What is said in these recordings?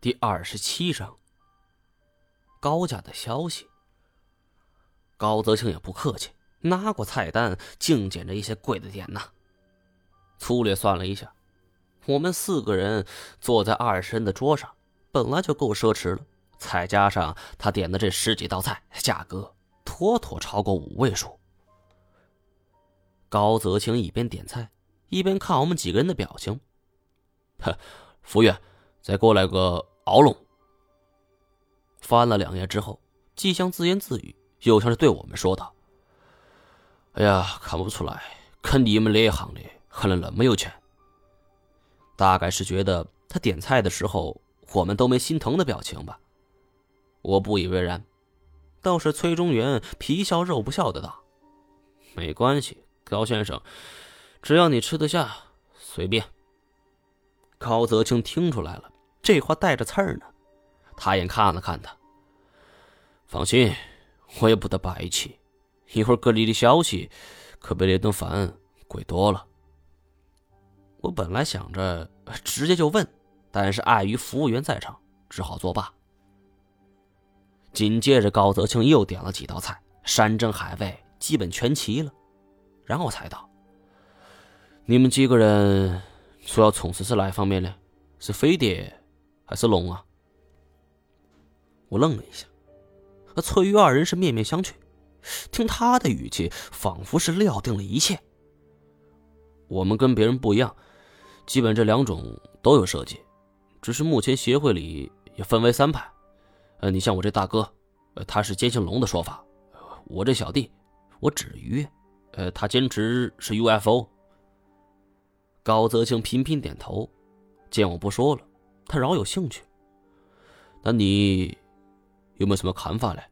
第二十七章，高家的消息。高泽清也不客气，拿过菜单，净捡着一些贵的点呐。粗略算了一下，我们四个人坐在二十人的桌上，本来就够奢侈了，再加上他点的这十几道菜，价格妥妥超过五位数。高泽清一边点菜，一边看我们几个人的表情。呵，服务员。再给我来个鳌龙。翻了两页之后，既像自言自语，又像是对我们说道：“哎呀，看不出来，看你们这一行的还能那么有钱。”大概是觉得他点菜的时候我们都没心疼的表情吧。我不以为然，倒是崔中原皮笑肉不笑的道：“没关系，高先生，只要你吃得下，随便。”高泽清听出来了。这话带着刺儿呢，他眼看了看他。放心，我也不得白气。一会儿给你的消息，可比那顿饭贵多了。我本来想着直接就问，但是碍于服务员在场，只好作罢。紧接着，高泽清又点了几道菜，山珍海味基本全齐了，然后才道：“你们几个人说要从事是哪一方面呢？是飞碟？”还是龙啊！我愣了一下，和翠玉二人是面面相觑，听他的语气，仿佛是料定了一切。我们跟别人不一样，基本这两种都有设计，只是目前协会里也分为三派。呃，你像我这大哥，呃，他是坚信龙的说法；我这小弟，我只鱼，呃，他坚持是 UFO。高泽清频频点头，见我不说了。他饶有兴趣。那你有没有什么看法嘞？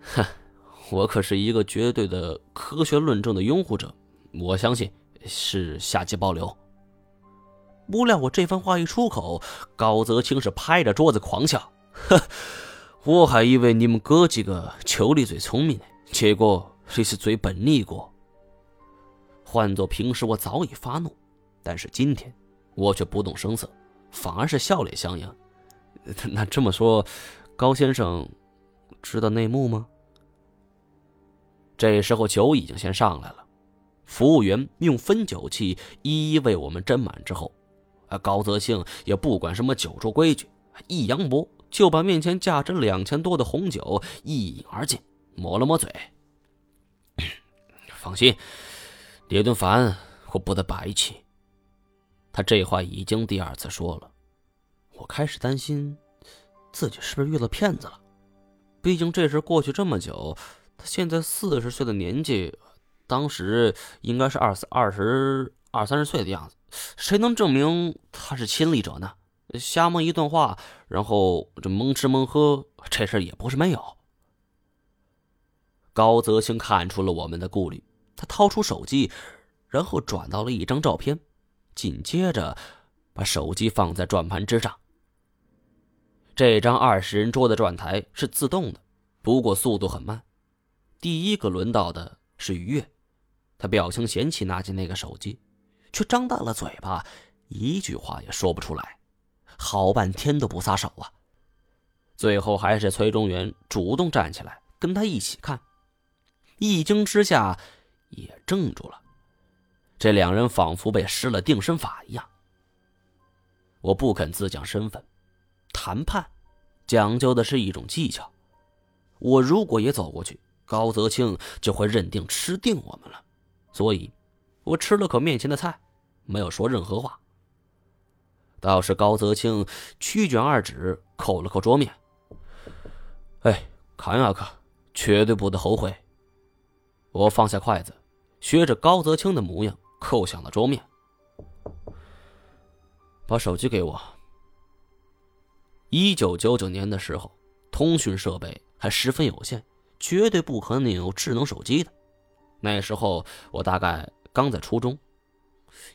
哼，我可是一个绝对的科学论证的拥护者，我相信是下级保留。不料我这番话一出口，高泽清是拍着桌子狂笑：“呵，我还以为你们哥几个球里最聪明呢，结果谁是最笨的一个？换做平时，我早已发怒，但是今天……”我却不动声色，反而是笑脸相迎。那这么说，高先生知道内幕吗？这时候酒已经先上来了，服务员用分酒器一一为我们斟满之后，啊高泽庆也不管什么酒桌规矩，一扬脖就把面前价值两千多的红酒一饮而尽，抹了抹嘴。放心，李顿饭我不得白吃。他这话已经第二次说了，我开始担心自己是不是遇了骗子了。毕竟这事过去这么久，他现在四十岁的年纪，当时应该是二十二十二三十岁的样子，谁能证明他是亲历者呢？瞎蒙一段话，然后这蒙吃蒙喝，这事也不是没有。高泽清看出了我们的顾虑，他掏出手机，然后转到了一张照片。紧接着，把手机放在转盘之上。这张二十人桌的转台是自动的，不过速度很慢。第一个轮到的是于越，他表情嫌弃，拿起那个手机，却张大了嘴巴，一句话也说不出来，好半天都不撒手啊。最后还是崔中原主动站起来跟他一起看，一惊之下也怔住了。这两人仿佛被施了定身法一样。我不肯自讲身份，谈判讲究的是一种技巧。我如果也走过去，高泽清就会认定吃定我们了。所以，我吃了口面前的菜，没有说任何话。倒是高泽清屈卷二指，扣了扣桌面。哎，看呀看，绝对不得后悔。我放下筷子，学着高泽清的模样。扣响了桌面，把手机给我。一九九九年的时候，通讯设备还十分有限，绝对不可能有智能手机的。那时候我大概刚在初中，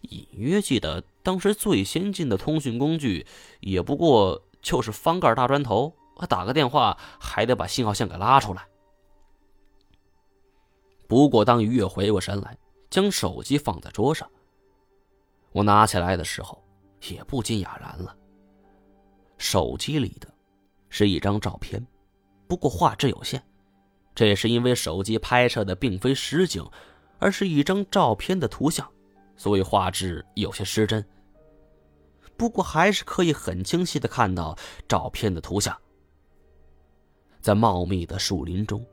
隐约记得当时最先进的通讯工具，也不过就是方盖大砖头，打个电话还得把信号线给拉出来。不过当于越回过神来。将手机放在桌上，我拿起来的时候也不禁哑然了。手机里的，是一张照片，不过画质有限。这是因为手机拍摄的并非实景，而是一张照片的图像，所以画质有些失真。不过还是可以很清晰的看到照片的图像。在茂密的树林中，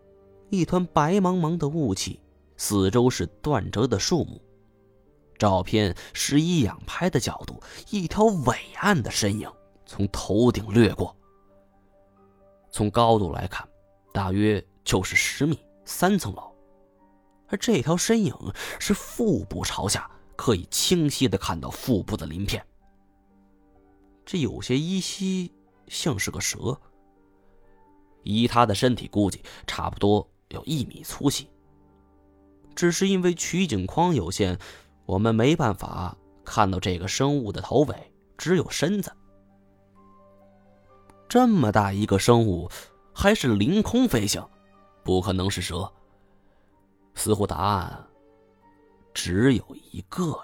一团白茫茫的雾气，四周是断折的树木。照片是以仰拍的角度，一条伟岸的身影从头顶掠过。从高度来看，大约就是十米，三层楼。而这条身影是腹部朝下，可以清晰的看到腹部的鳞片。这有些依稀像是个蛇。以他的身体估计，差不多有一米粗细。只是因为取景框有限，我们没办法看到这个生物的头尾，只有身子。这么大一个生物，还是凌空飞行，不可能是蛇。似乎答案只有一个。